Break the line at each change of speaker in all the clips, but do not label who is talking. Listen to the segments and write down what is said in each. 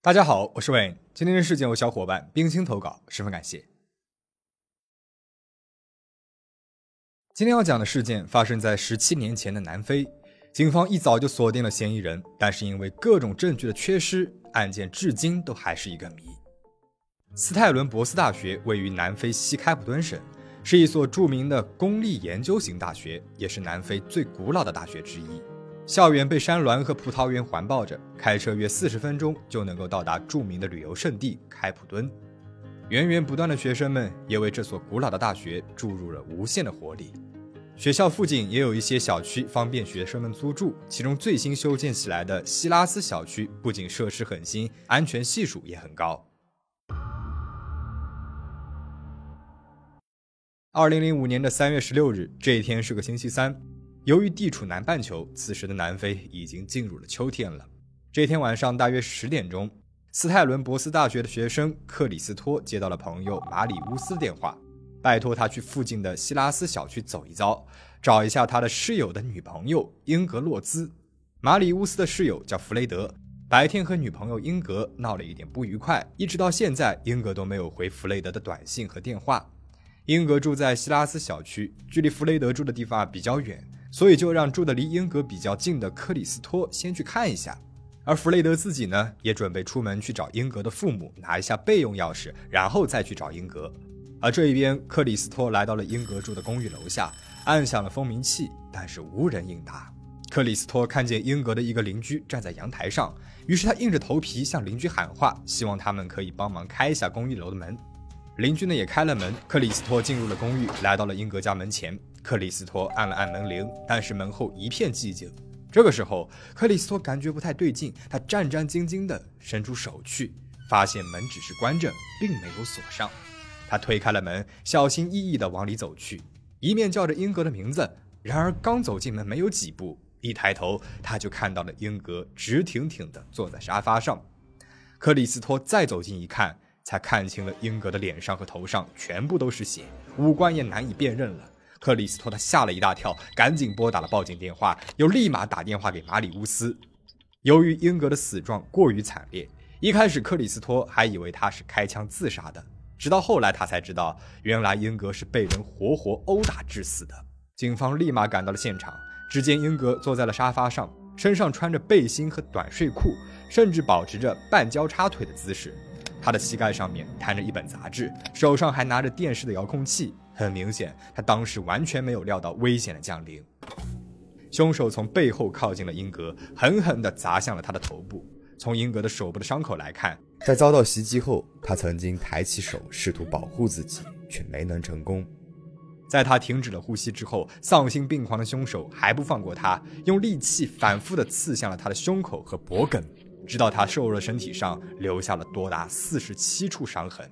大家好，我是 Wayne。今天的事件由小伙伴冰心投稿，十分感谢。今天要讲的事件发生在十七年前的南非，警方一早就锁定了嫌疑人，但是因为各种证据的缺失，案件至今都还是一个谜。斯泰伦博斯大学位于南非西开普敦省，是一所著名的公立研究型大学，也是南非最古老的大学之一。校园被山峦和葡萄园环抱着，开车约四十分钟就能够到达著名的旅游胜地开普敦。源源不断的学生们也为这所古老的大学注入了无限的活力。学校附近也有一些小区方便学生们租住，其中最新修建起来的希拉斯小区不仅设施很新，安全系数也很高。二零零五年的三月十六日，这一天是个星期三。由于地处南半球，此时的南非已经进入了秋天了。这天晚上大约十点钟，斯泰伦博斯大学的学生克里斯托接到了朋友马里乌斯的电话，拜托他去附近的希拉斯小区走一遭，找一下他的室友的女朋友英格洛兹。马里乌斯的室友叫弗雷德，白天和女朋友英格闹了一点不愉快，一直到现在，英格都没有回弗雷德的短信和电话。英格住在希拉斯小区，距离弗雷德住的地方比较远。所以就让住的离英格比较近的克里斯托先去看一下，而弗雷德自己呢，也准备出门去找英格的父母拿一下备用钥匙，然后再去找英格。而这一边，克里斯托来到了英格住的公寓楼下，按响了蜂鸣器，但是无人应答。克里斯托看见英格的一个邻居站在阳台上，于是他硬着头皮向邻居喊话，希望他们可以帮忙开一下公寓楼的门。邻居呢也开了门，克里斯托进入了公寓，来到了英格家门前。克里斯托按了按门铃，但是门后一片寂静。这个时候，克里斯托感觉不太对劲，他战战兢兢地伸出手去，发现门只是关着，并没有锁上。他推开了门，小心翼翼地往里走去，一面叫着英格的名字。然而，刚走进门没有几步，一抬头他就看到了英格直挺挺地坐在沙发上。克里斯托再走近一看，才看清了英格的脸上和头上全部都是血，五官也难以辨认了。克里斯托他吓了一大跳，赶紧拨打了报警电话，又立马打电话给马里乌斯。由于英格的死状过于惨烈，一开始克里斯托还以为他是开枪自杀的，直到后来他才知道，原来英格是被人活活殴打致死的。警方立马赶到了现场，只见英格坐在了沙发上，身上穿着背心和短睡裤，甚至保持着半交叉腿的姿势。他的膝盖上面摊着一本杂志，手上还拿着电视的遥控器。很明显，他当时完全没有料到危险的降临。凶手从背后靠近了英格，狠狠地砸向了他的头部。从英格的手部的伤口来看，
在遭到袭击后，他曾经抬起手试图保护自己，却没能成功。
在他停止了呼吸之后，丧心病狂的凶手还不放过他，用利器反复地刺向了他的胸口和脖颈，直到他瘦弱的身体上留下了多达四十七处伤痕。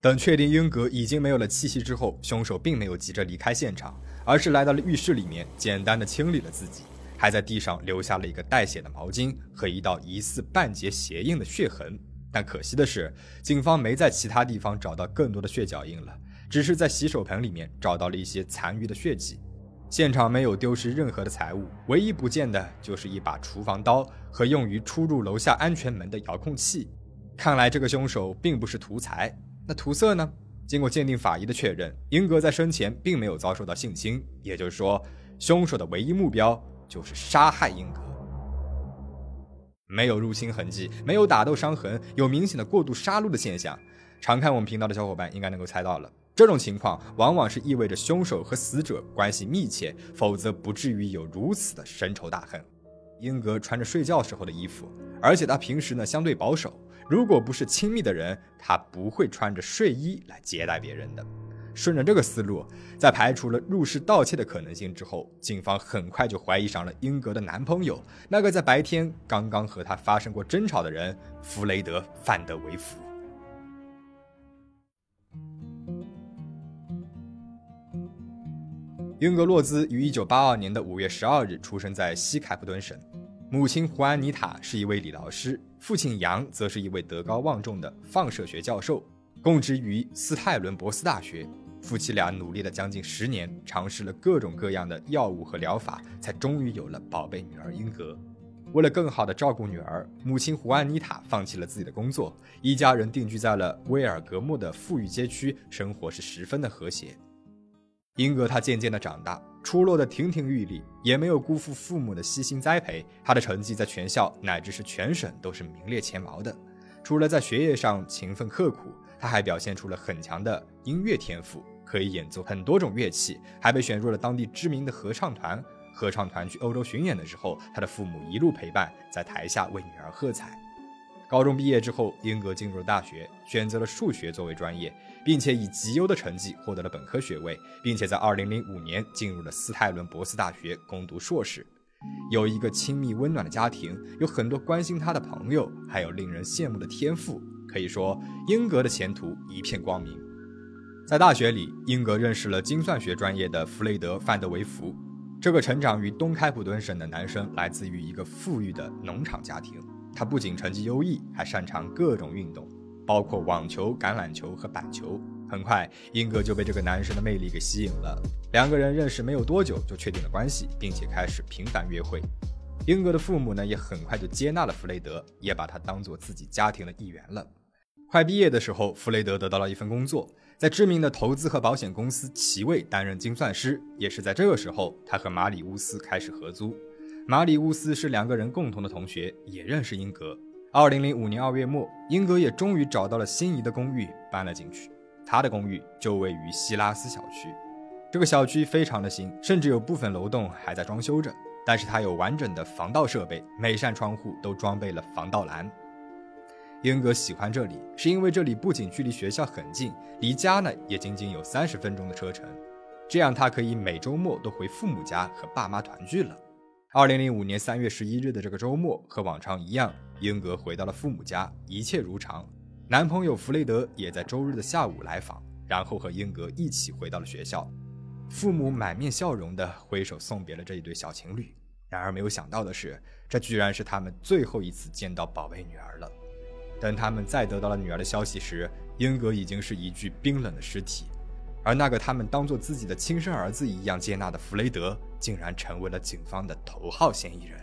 等确定英格已经没有了气息之后，凶手并没有急着离开现场，而是来到了浴室里面，简单的清理了自己，还在地上留下了一个带血的毛巾和一道疑似半截鞋印的血痕。但可惜的是，警方没在其他地方找到更多的血脚印了，只是在洗手盆里面找到了一些残余的血迹。现场没有丢失任何的财物，唯一不见的就是一把厨房刀和用于出入楼下安全门的遥控器。看来这个凶手并不是图财。那图色呢？经过鉴定法医的确认，英格在生前并没有遭受到性侵，也就是说，凶手的唯一目标就是杀害英格。没有入侵痕迹，没有打斗伤痕，有明显的过度杀戮的现象。常看我们频道的小伙伴应该能够猜到了，这种情况往往是意味着凶手和死者关系密切，否则不至于有如此的深仇大恨。英格穿着睡觉时候的衣服，而且他平时呢相对保守。如果不是亲密的人，他不会穿着睡衣来接待别人的。顺着这个思路，在排除了入室盗窃的可能性之后，警方很快就怀疑上了英格的男朋友，那个在白天刚刚和他发生过争吵的人弗雷德·范德维夫。英格洛兹于1982年的5月12日出生在西开普敦省。母亲胡安妮塔是一位理疗师，父亲杨则是一位德高望重的放射学教授，供职于斯泰伦博斯大学。夫妻俩努力了将近十年，尝试了各种各样的药物和疗法，才终于有了宝贝女儿英格。为了更好的照顾女儿，母亲胡安妮塔放弃了自己的工作，一家人定居在了威尔格莫的富裕街区，生活是十分的和谐。英格他渐渐地长大，出落得亭亭玉立，也没有辜负父母的悉心栽培。他的成绩在全校乃至是全省都是名列前茅的。除了在学业上勤奋刻苦，他还表现出了很强的音乐天赋，可以演奏很多种乐器，还被选入了当地知名的合唱团。合唱团去欧洲巡演的时候，他的父母一路陪伴，在台下为女儿喝彩。高中毕业之后，英格进入了大学，选择了数学作为专业，并且以极优的成绩获得了本科学位，并且在2005年进入了斯泰伦博斯大学攻读硕士。有一个亲密温暖的家庭，有很多关心他的朋友，还有令人羡慕的天赋。可以说，英格的前途一片光明。在大学里，英格认识了精算学专业的弗雷德·范德维弗。这个成长于东开普敦省的男生，来自于一个富裕的农场家庭。他不仅成绩优异，还擅长各种运动，包括网球、橄榄球和板球。很快，英格就被这个男生的魅力给吸引了。两个人认识没有多久，就确定了关系，并且开始频繁约会。英格的父母呢，也很快就接纳了弗雷德，也把他当做自己家庭的一员了。快毕业的时候，弗雷德得到了一份工作，在知名的投资和保险公司奇卫担任精算师。也是在这个时候，他和马里乌斯开始合租。马里乌斯是两个人共同的同学，也认识英格。二零零五年二月末，英格也终于找到了心仪的公寓，搬了进去。他的公寓就位于希拉斯小区，这个小区非常的新，甚至有部分楼栋还在装修着。但是它有完整的防盗设备，每扇窗户都装备了防盗栏。英格喜欢这里，是因为这里不仅距离学校很近，离家呢也仅仅有三十分钟的车程，这样他可以每周末都回父母家和爸妈团聚了。二零零五年三月十一日的这个周末，和往常一样，英格回到了父母家，一切如常。男朋友弗雷德也在周日的下午来访，然后和英格一起回到了学校。父母满面笑容地挥手送别了这一对小情侣。然而没有想到的是，这居然是他们最后一次见到宝贝女儿了。等他们再得到了女儿的消息时，英格已经是一具冰冷的尸体，而那个他们当做自己的亲生儿子一样接纳的弗雷德，竟然成为了警方的头号嫌疑人。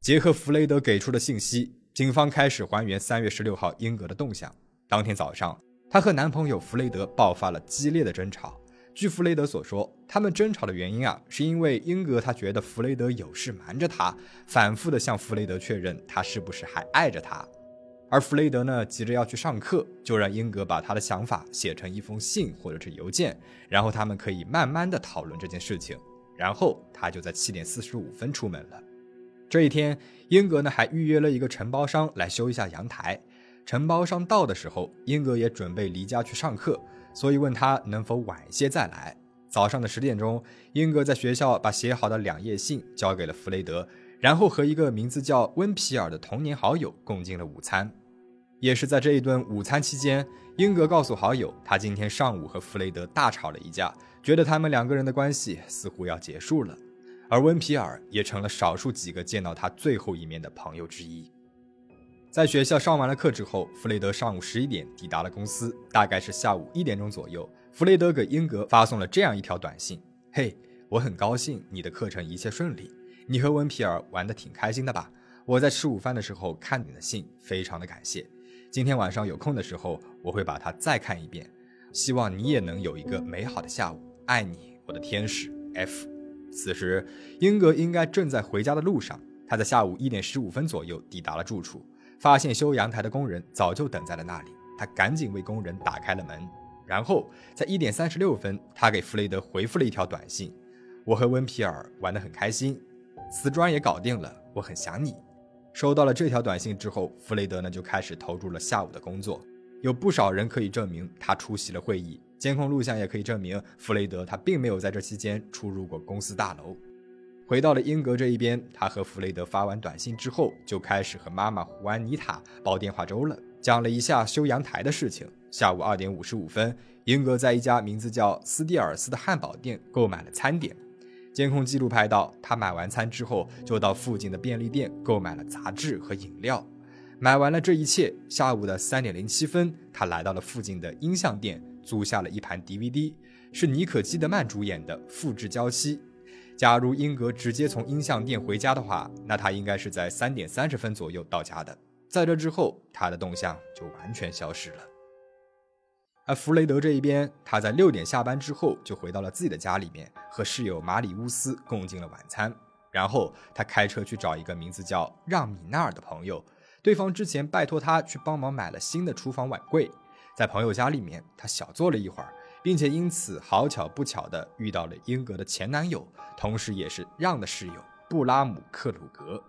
结合弗雷德给出的信息，警方开始还原三月十六号英格的动向。当天早上，她和男朋友弗雷德爆发了激烈的争吵。据弗雷德所说，他们争吵的原因啊，是因为英格他觉得弗雷德有事瞒着他，反复的向弗雷德确认他是不是还爱着他。而弗雷德呢，急着要去上课，就让英格把他的想法写成一封信或者是邮件，然后他们可以慢慢的讨论这件事情。然后他就在七点四十五分出门了。这一天，英格呢还预约了一个承包商来修一下阳台。承包商到的时候，英格也准备离家去上课，所以问他能否晚一些再来。早上的十点钟，英格在学校把写好的两页信交给了弗雷德，然后和一个名字叫温皮尔的童年好友共进了午餐。也是在这一顿午餐期间，英格告诉好友，他今天上午和弗雷德大吵了一架，觉得他们两个人的关系似乎要结束了。而温皮尔也成了少数几个见到他最后一面的朋友之一。在学校上完了课之后，弗雷德上午十一点抵达了公司，大概是下午一点钟左右，弗雷德给英格发送了这样一条短信：“嘿，我很高兴你的课程一切顺利，你和温皮尔玩的挺开心的吧？我在吃午饭的时候看你的信，非常的感谢。今天晚上有空的时候，我会把它再看一遍。希望你也能有一个美好的下午，爱你，我的天使 F。”此时，英格应该正在回家的路上。他在下午一点十五分左右抵达了住处，发现修阳台的工人早就等在了那里。他赶紧为工人打开了门，然后在一点三十六分，他给弗雷德回复了一条短信：“我和温皮尔玩得很开心，瓷砖也搞定了，我很想你。”收到了这条短信之后，弗雷德呢就开始投入了下午的工作。有不少人可以证明他出席了会议。监控录像也可以证明，弗雷德他并没有在这期间出入过公司大楼。回到了英格这一边，他和弗雷德发完短信之后，就开始和妈妈胡安妮塔煲电话粥了，讲了一下修阳台的事情。下午二点五十五分，英格在一家名字叫斯蒂尔斯的汉堡店购买了餐点。监控记录拍到，他买完餐之后，就到附近的便利店购买了杂志和饮料。买完了这一切，下午的三点零七分，他来到了附近的音像店，租下了一盘 DVD，是尼可基德曼主演的《复制娇妻》。假如英格直接从音像店回家的话，那他应该是在三点三十分左右到家的。在这之后，他的动向就完全消失了。而弗雷德这一边，他在六点下班之后就回到了自己的家里面，和室友马里乌斯共进了晚餐。然后他开车去找一个名字叫让米纳尔的朋友，对方之前拜托他去帮忙买了新的厨房碗柜。在朋友家里面，他小坐了一会儿，并且因此好巧不巧的遇到了英格的前男友，同时也是让的室友布拉姆克鲁格。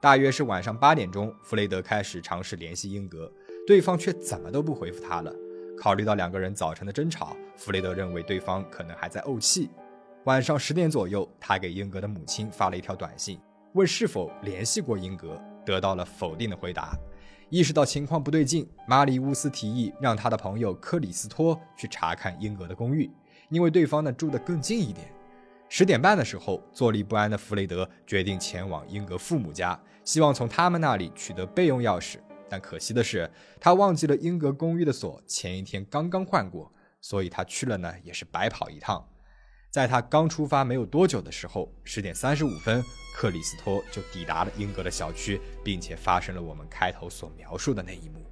大约是晚上八点钟，弗雷德开始尝试联系英格，对方却怎么都不回复他了。考虑到两个人早晨的争吵，弗雷德认为对方可能还在怄气。晚上十点左右，他给英格的母亲发了一条短信，问是否联系过英格，得到了否定的回答。意识到情况不对劲，马里乌斯提议让他的朋友克里斯托去查看英格的公寓，因为对方呢住得更近一点。十点半的时候，坐立不安的弗雷德决定前往英格父母家，希望从他们那里取得备用钥匙。但可惜的是，他忘记了英格公寓的锁前一天刚刚换过，所以他去了呢也是白跑一趟。在他刚出发没有多久的时候，十点三十五分，克里斯托就抵达了英格的小区，并且发生了我们开头所描述的那一幕。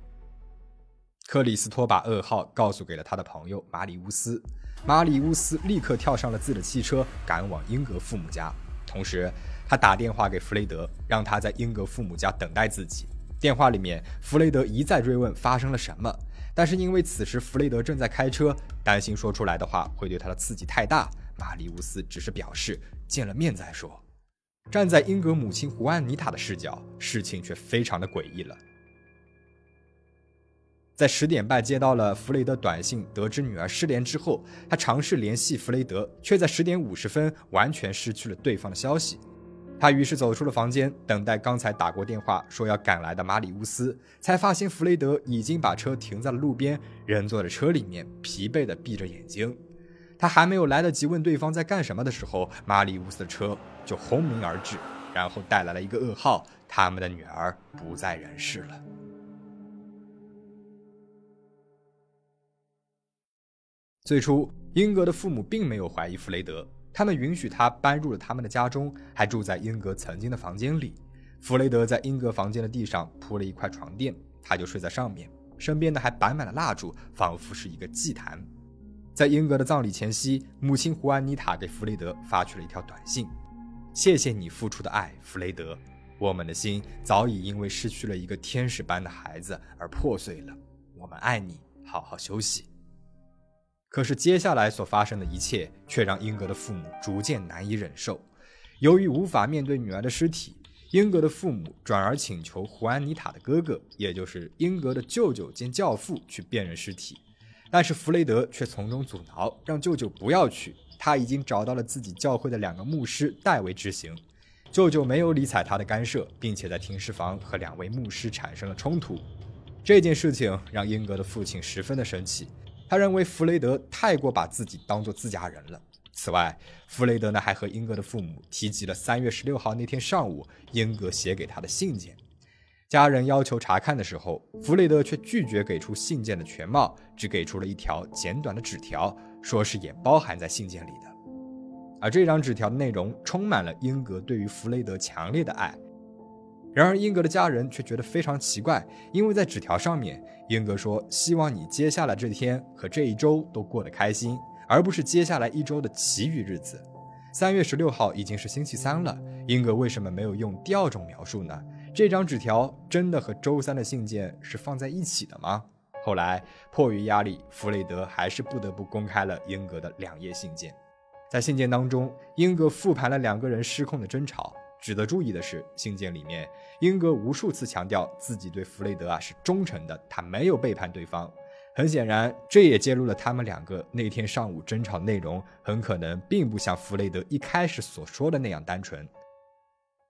克里斯托把噩耗告诉给了他的朋友马里乌斯，马里乌斯立刻跳上了自己的汽车，赶往英格父母家。同时，他打电话给弗雷德，让他在英格父母家等待自己。电话里面，弗雷德一再追问发生了什么，但是因为此时弗雷德正在开车，担心说出来的话会对他的刺激太大，马里乌斯只是表示见了面再说。站在英格母亲胡安妮塔的视角，事情却非常的诡异了。在十点半接到了弗雷德短信，得知女儿失联之后，他尝试联系弗雷德，却在十点五十分完全失去了对方的消息。他于是走出了房间，等待刚才打过电话说要赶来的马里乌斯，才发现弗雷德已经把车停在了路边，人坐在车里面，疲惫地闭着眼睛。他还没有来得及问对方在干什么的时候，马里乌斯的车就轰鸣而至，然后带来了一个噩耗：他们的女儿不在人世了。最初，英格的父母并没有怀疑弗雷德。他们允许他搬入了他们的家中，还住在英格曾经的房间里。弗雷德在英格房间的地上铺了一块床垫，他就睡在上面，身边的还摆满了蜡烛，仿佛是一个祭坛。在英格的葬礼前夕，母亲胡安妮塔给弗雷德发去了一条短信：“谢谢你付出的爱，弗雷德。我们的心早已因为失去了一个天使般的孩子而破碎了。我们爱你，好好休息。”可是接下来所发生的一切却让英格的父母逐渐难以忍受。由于无法面对女儿的尸体，英格的父母转而请求胡安妮塔的哥哥，也就是英格的舅舅兼教父去辨认尸体。但是弗雷德却从中阻挠，让舅舅不要去。他已经找到了自己教会的两个牧师代为执行。舅舅没有理睬他的干涉，并且在停尸房和两位牧师产生了冲突。这件事情让英格的父亲十分的生气。他认为弗雷德太过把自己当做自家人了。此外，弗雷德呢还和英格的父母提及了三月十六号那天上午英格写给他的信件。家人要求查看的时候，弗雷德却拒绝给出信件的全貌，只给出了一条简短的纸条，说是也包含在信件里的。而这张纸条的内容充满了英格对于弗雷德强烈的爱。然而，英格的家人却觉得非常奇怪，因为在纸条上面，英格说希望你接下来这天和这一周都过得开心，而不是接下来一周的其余日子。三月十六号已经是星期三了，英格为什么没有用第二种描述呢？这张纸条真的和周三的信件是放在一起的吗？后来迫于压力，弗雷德还是不得不公开了英格的两页信件。在信件当中，英格复盘了两个人失控的争吵。值得注意的是，信件里面，英格无数次强调自己对弗雷德啊是忠诚的，他没有背叛对方。很显然，这也揭露了他们两个那天上午争吵内容很可能并不像弗雷德一开始所说的那样单纯。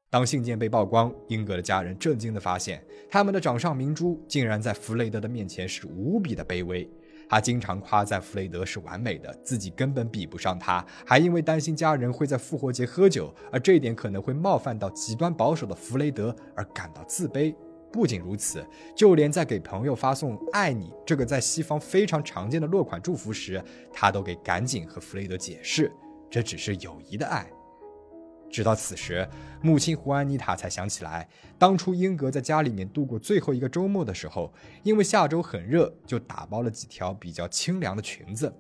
当信件被曝光，英格的家人震惊地发现，他们的掌上明珠竟然在弗雷德的面前是无比的卑微。他经常夸赞弗雷德是完美的，自己根本比不上他，还因为担心家人会在复活节喝酒，而这一点可能会冒犯到极端保守的弗雷德而感到自卑。不仅如此，就连在给朋友发送“爱你”这个在西方非常常见的落款祝福时，他都给赶紧和弗雷德解释，这只是友谊的爱。直到此时，母亲胡安妮塔才想起来，当初英格在家里面度过最后一个周末的时候，因为下周很热，就打包了几条比较清凉的裙子。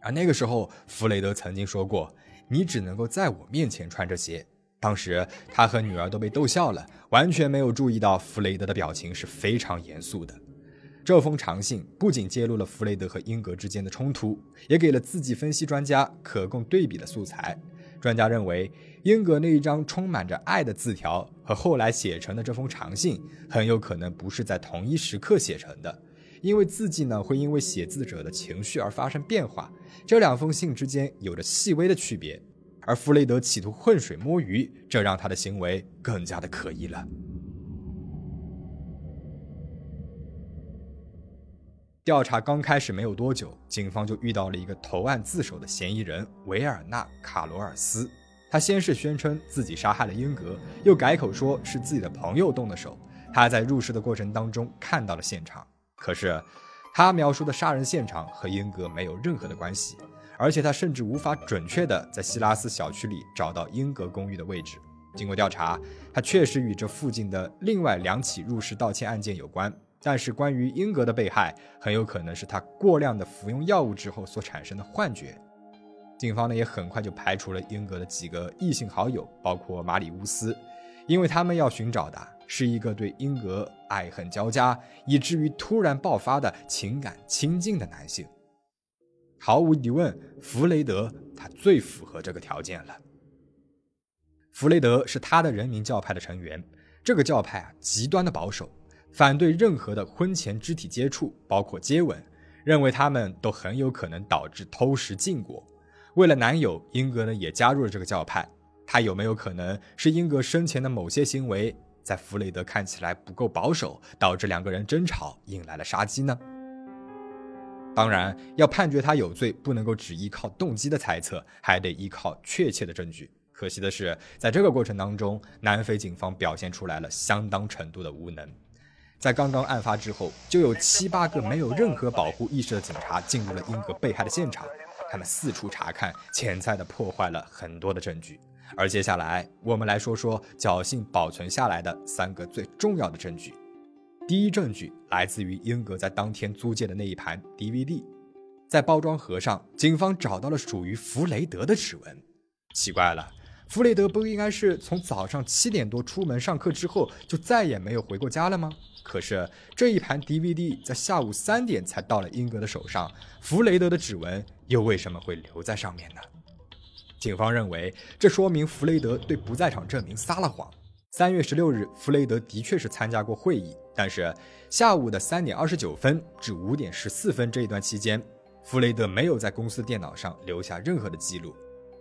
而那个时候，弗雷德曾经说过：“你只能够在我面前穿这些。”当时他和女儿都被逗笑了，完全没有注意到弗雷德的表情是非常严肃的。这封长信不仅揭露了弗雷德和英格之间的冲突，也给了字迹分析专家可供对比的素材。专家认为，英格那一张充满着爱的字条和后来写成的这封长信，很有可能不是在同一时刻写成的，因为字迹呢会因为写字者的情绪而发生变化，这两封信之间有着细微的区别。而弗雷德企图浑水摸鱼，这让他的行为更加的可疑了。调查刚开始没有多久，警方就遇到了一个投案自首的嫌疑人维尔纳·卡罗尔斯。他先是宣称自己杀害了英格，又改口说是自己的朋友动的手。他在入室的过程当中看到了现场，可是他描述的杀人现场和英格没有任何的关系，而且他甚至无法准确的在希拉斯小区里找到英格公寓的位置。经过调查，他确实与这附近的另外两起入室盗窃案件有关。但是，关于英格的被害，很有可能是他过量的服用药物之后所产生的幻觉。警方呢，也很快就排除了英格的几个异性好友，包括马里乌斯，因为他们要寻找的是一个对英格爱恨交加，以至于突然爆发的情感亲近的男性。毫无疑问，弗雷德他最符合这个条件了。弗雷德是他的人民教派的成员，这个教派啊，极端的保守。反对任何的婚前肢体接触，包括接吻，认为他们都很有可能导致偷食禁果。为了男友，英格呢也加入了这个教派。他有没有可能是英格生前的某些行为，在弗雷德看起来不够保守，导致两个人争吵，引来了杀机呢？当然，要判决他有罪，不能够只依靠动机的猜测，还得依靠确切的证据。可惜的是，在这个过程当中，南非警方表现出来了相当程度的无能。在刚刚案发之后，就有七八个没有任何保护意识的警察进入了英格被害的现场，他们四处查看，潜在的破坏了很多的证据。而接下来，我们来说说侥幸保存下来的三个最重要的证据。第一证据来自于英格在当天租借的那一盘 DVD，在包装盒上，警方找到了属于弗雷德的指纹。奇怪了。弗雷德不应该是从早上七点多出门上课之后就再也没有回过家了吗？可是这一盘 DVD 在下午三点才到了英格的手上，弗雷德的指纹又为什么会留在上面呢？警方认为，这说明弗雷德对不在场证明撒了谎。三月十六日，弗雷德的确是参加过会议，但是下午的三点二十九分至五点十四分这一段期间，弗雷德没有在公司电脑上留下任何的记录。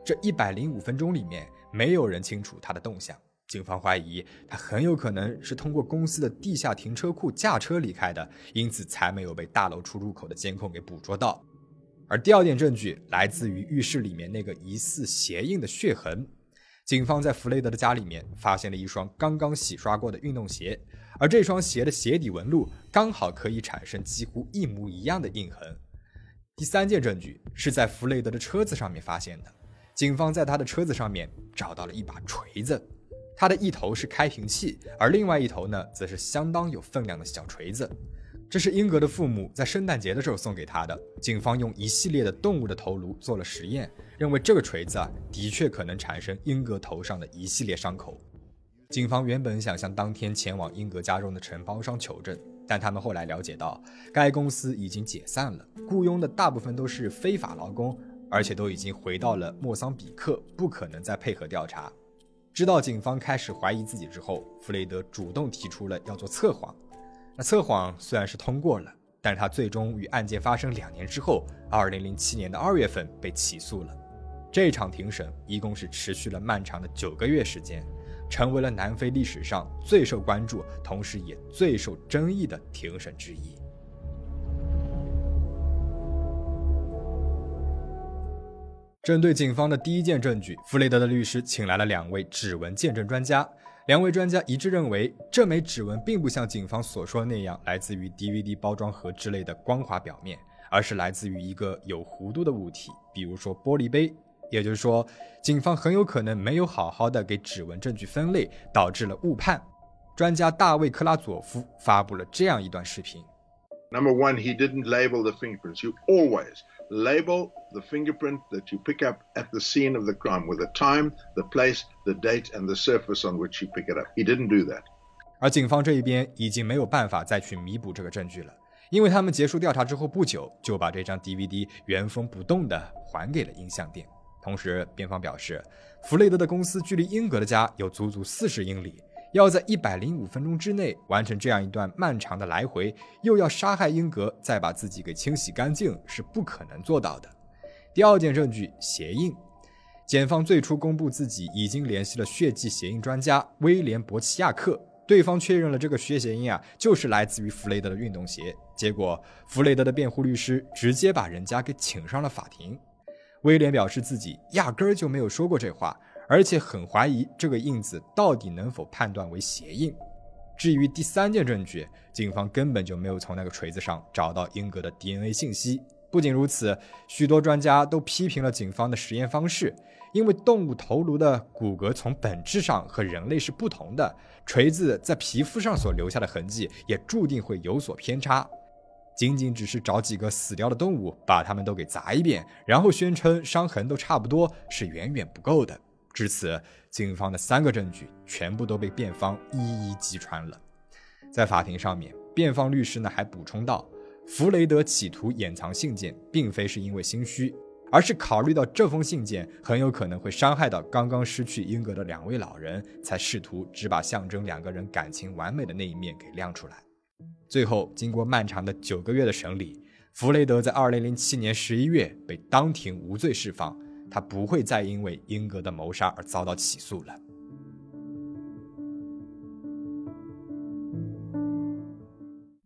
这一百零五分钟里面，没有人清楚他的动向。警方怀疑他很有可能是通过公司的地下停车库驾车离开的，因此才没有被大楼出入口的监控给捕捉到。而第二点证据来自于浴室里面那个疑似鞋印的血痕。警方在弗雷德的家里面发现了一双刚刚洗刷过的运动鞋，而这双鞋的鞋底纹路刚好可以产生几乎一模一样的印痕。第三件证据是在弗雷德的车子上面发现的。警方在他的车子上面找到了一把锤子，它的一头是开瓶器，而另外一头呢，则是相当有分量的小锤子。这是英格的父母在圣诞节的时候送给他的。警方用一系列的动物的头颅做了实验，认为这个锤子啊，的确可能产生英格头上的一系列伤口。警方原本想向当天前往英格家中的承包商求证，但他们后来了解到，该公司已经解散了，雇佣的大部分都是非法劳工。而且都已经回到了莫桑比克，不可能再配合调查。知道警方开始怀疑自己之后，弗雷德主动提出了要做测谎。那测谎虽然是通过了，但是他最终与案件发生两年之后，二零零七年的二月份被起诉了。这场庭审一共是持续了漫长的九个月时间，成为了南非历史上最受关注，同时也最受争议的庭审之一。针对警方的第一件证据，弗雷德的律师请来了两位指纹见证专家。两位专家一致认为，这枚指纹并不像警方所说的那样来自于 DVD 包装盒之类的光滑表面，而是来自于一个有弧度的物体，比如说玻璃杯。也就是说，警方很有可能没有好好的给指纹证据分类，导致了误判。专家大卫·克拉佐夫发布了这样一段视频
：Number one, he didn't label the fingerprints. You always label the fingerprint that you pick up at the scene of the crime with the time, the place, the date, and the surface on which you pick it up. He didn't do that.
而警方这一边已经没有办法再去弥补这个证据了，因为他们结束调查之后不久就把这张 DVD 原封不动的还给了音像店。同时，辩方表示，弗雷德的公司距离英格的家有足足四十英里，要在一百零五分钟之内完成这样一段漫长的来回，又要杀害英格，再把自己给清洗干净，是不可能做到的。第二件证据，鞋印。检方最初公布自己已经联系了血迹鞋印专家威廉·伯奇亚克，对方确认了这个血鞋印啊，就是来自于弗雷德的运动鞋。结果，弗雷德的辩护律师直接把人家给请上了法庭。威廉表示自己压根儿就没有说过这话，而且很怀疑这个印子到底能否判断为鞋印。至于第三件证据，警方根本就没有从那个锤子上找到英格的 DNA 信息。不仅如此，许多专家都批评了警方的实验方式，因为动物头颅的骨骼从本质上和人类是不同的，锤子在皮肤上所留下的痕迹也注定会有所偏差。仅仅只是找几个死掉的动物，把它们都给砸一遍，然后宣称伤痕都差不多，是远远不够的。至此，警方的三个证据全部都被辩方一一击穿了。在法庭上面，辩方律师呢还补充道：“弗雷德企图掩藏信件，并非是因为心虚，而是考虑到这封信件很有可能会伤害到刚刚失去英格的两位老人，才试图只把象征两个人感情完美的那一面给亮出来。”最后，经过漫长的九个月的审理，弗雷德在二零零七年十一月被当庭无罪释放。他不会再因为英格的谋杀而遭到起诉了。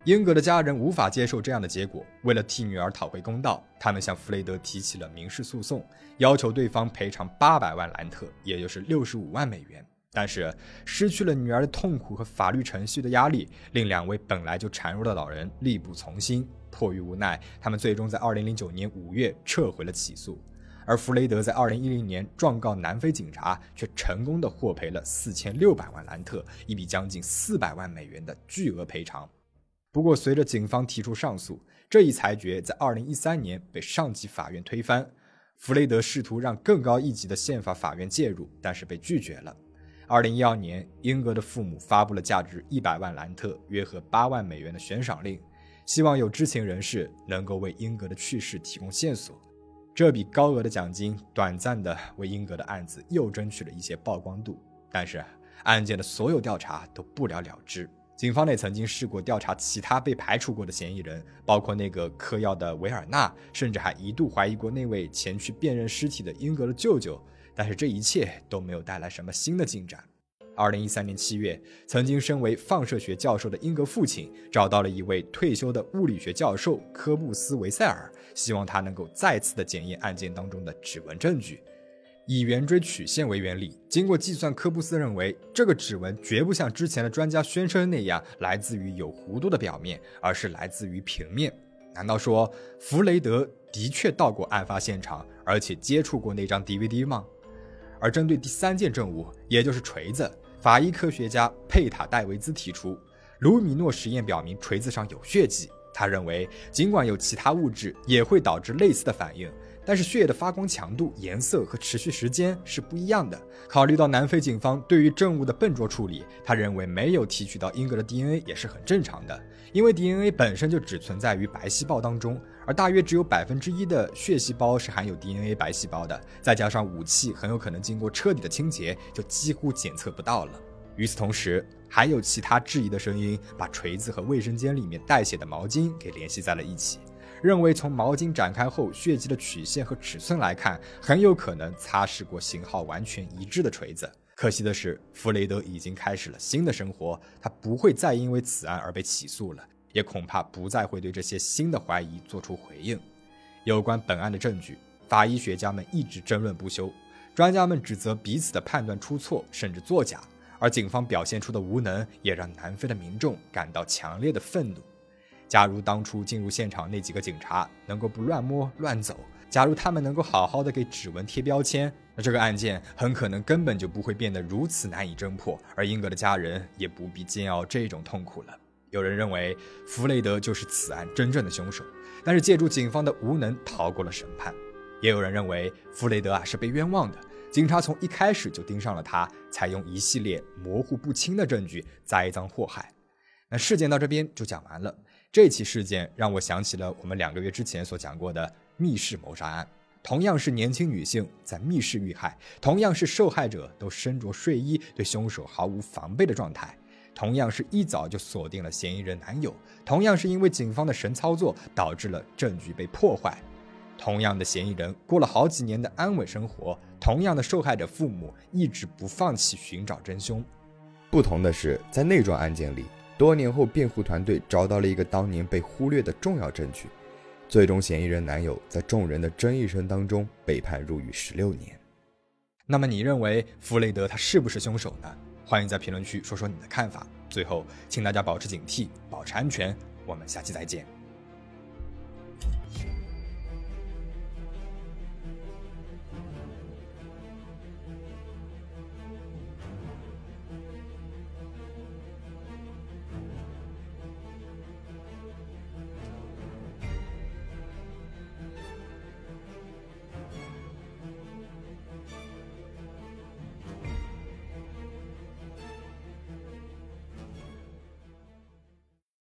英格的家人无法接受这样的结果，为了替女儿讨回公道，他们向弗雷德提起了民事诉讼，要求对方赔偿八百万兰特，也就是六十五万美元。但是，失去了女儿的痛苦和法律程序的压力，令两位本来就孱弱的老人力不从心。迫于无奈，他们最终在2009年5月撤回了起诉。而弗雷德在2010年状告南非警察，却成功的获赔了4600万兰特，一笔将近400万美元的巨额赔偿。不过，随着警方提出上诉，这一裁决在2013年被上级法院推翻。弗雷德试图让更高一级的宪法法院介入，但是被拒绝了。二零一二年，英格的父母发布了价值一百万兰特（约合八万美元）的悬赏令，希望有知情人士能够为英格的去世提供线索。这笔高额的奖金短暂的为英格的案子又争取了一些曝光度，但是案件的所有调查都不了了之。警方也曾经试过调查其他被排除过的嫌疑人，包括那个嗑药的维尔纳，甚至还一度怀疑过那位前去辨认尸体的英格的舅舅。但是这一切都没有带来什么新的进展。二零一三年七月，曾经身为放射学教授的英格父亲找到了一位退休的物理学教授科布斯维塞尔，希望他能够再次的检验案件当中的指纹证据。以圆锥曲线为原理，经过计算，科布斯认为这个指纹绝不像之前的专家宣称那样来自于有弧度的表面，而是来自于平面。难道说弗雷德的确到过案发现场，而且接触过那张 DVD 吗？而针对第三件证物，也就是锤子，法医科学家佩塔戴维兹提出，卢米诺实验表明锤子上有血迹。他认为，尽管有其他物质也会导致类似的反应。但是血液的发光强度、颜色和持续时间是不一样的。考虑到南非警方对于证物的笨拙处理，他认为没有提取到英格的 DNA 也是很正常的，因为 DNA 本身就只存在于白细胞当中，而大约只有百分之一的血细胞是含有 DNA 白细胞的。再加上武器很有可能经过彻底的清洁，就几乎检测不到了。与此同时，还有其他质疑的声音，把锤子和卫生间里面带血的毛巾给联系在了一起。认为从毛巾展开后血迹的曲线和尺寸来看，很有可能擦拭过型号完全一致的锤子。可惜的是，弗雷德已经开始了新的生活，他不会再因为此案而被起诉了，也恐怕不再会对这些新的怀疑做出回应。有关本案的证据，法医学家们一直争论不休，专家们指责彼此的判断出错，甚至作假。而警方表现出的无能也让南非的民众感到强烈的愤怒。假如当初进入现场那几个警察能够不乱摸乱走，假如他们能够好好的给指纹贴标签，那这个案件很可能根本就不会变得如此难以侦破，而英格的家人也不必煎熬这种痛苦了。有人认为弗雷德就是此案真正的凶手，但是借助警方的无能逃过了审判；也有人认为弗雷德啊是被冤枉的，警察从一开始就盯上了他，采用一系列模糊不清的证据栽赃祸害。那事件到这边就讲完了。这起事件让我想起了我们两个月之前所讲过的密室谋杀案，同样是年轻女性在密室遇害，同样是受害者都身着睡衣，对凶手毫无防备的状态，同样是一早就锁定了嫌疑人男友，同样是因为警方的神操作导致了证据被破坏，同样的嫌疑人过了好几年的安稳生活，同样的受害者父母一直不放弃寻找真凶，
不同的是，在那桩案件里。多年后，辩护团队找到了一个当年被忽略的重要证据，最终嫌疑人男友在众人的争议声当中被判入狱十六年。
那么，你认为弗雷德他是不是凶手呢？欢迎在评论区说说你的看法。最后，请大家保持警惕，保持安全。我们下期再见。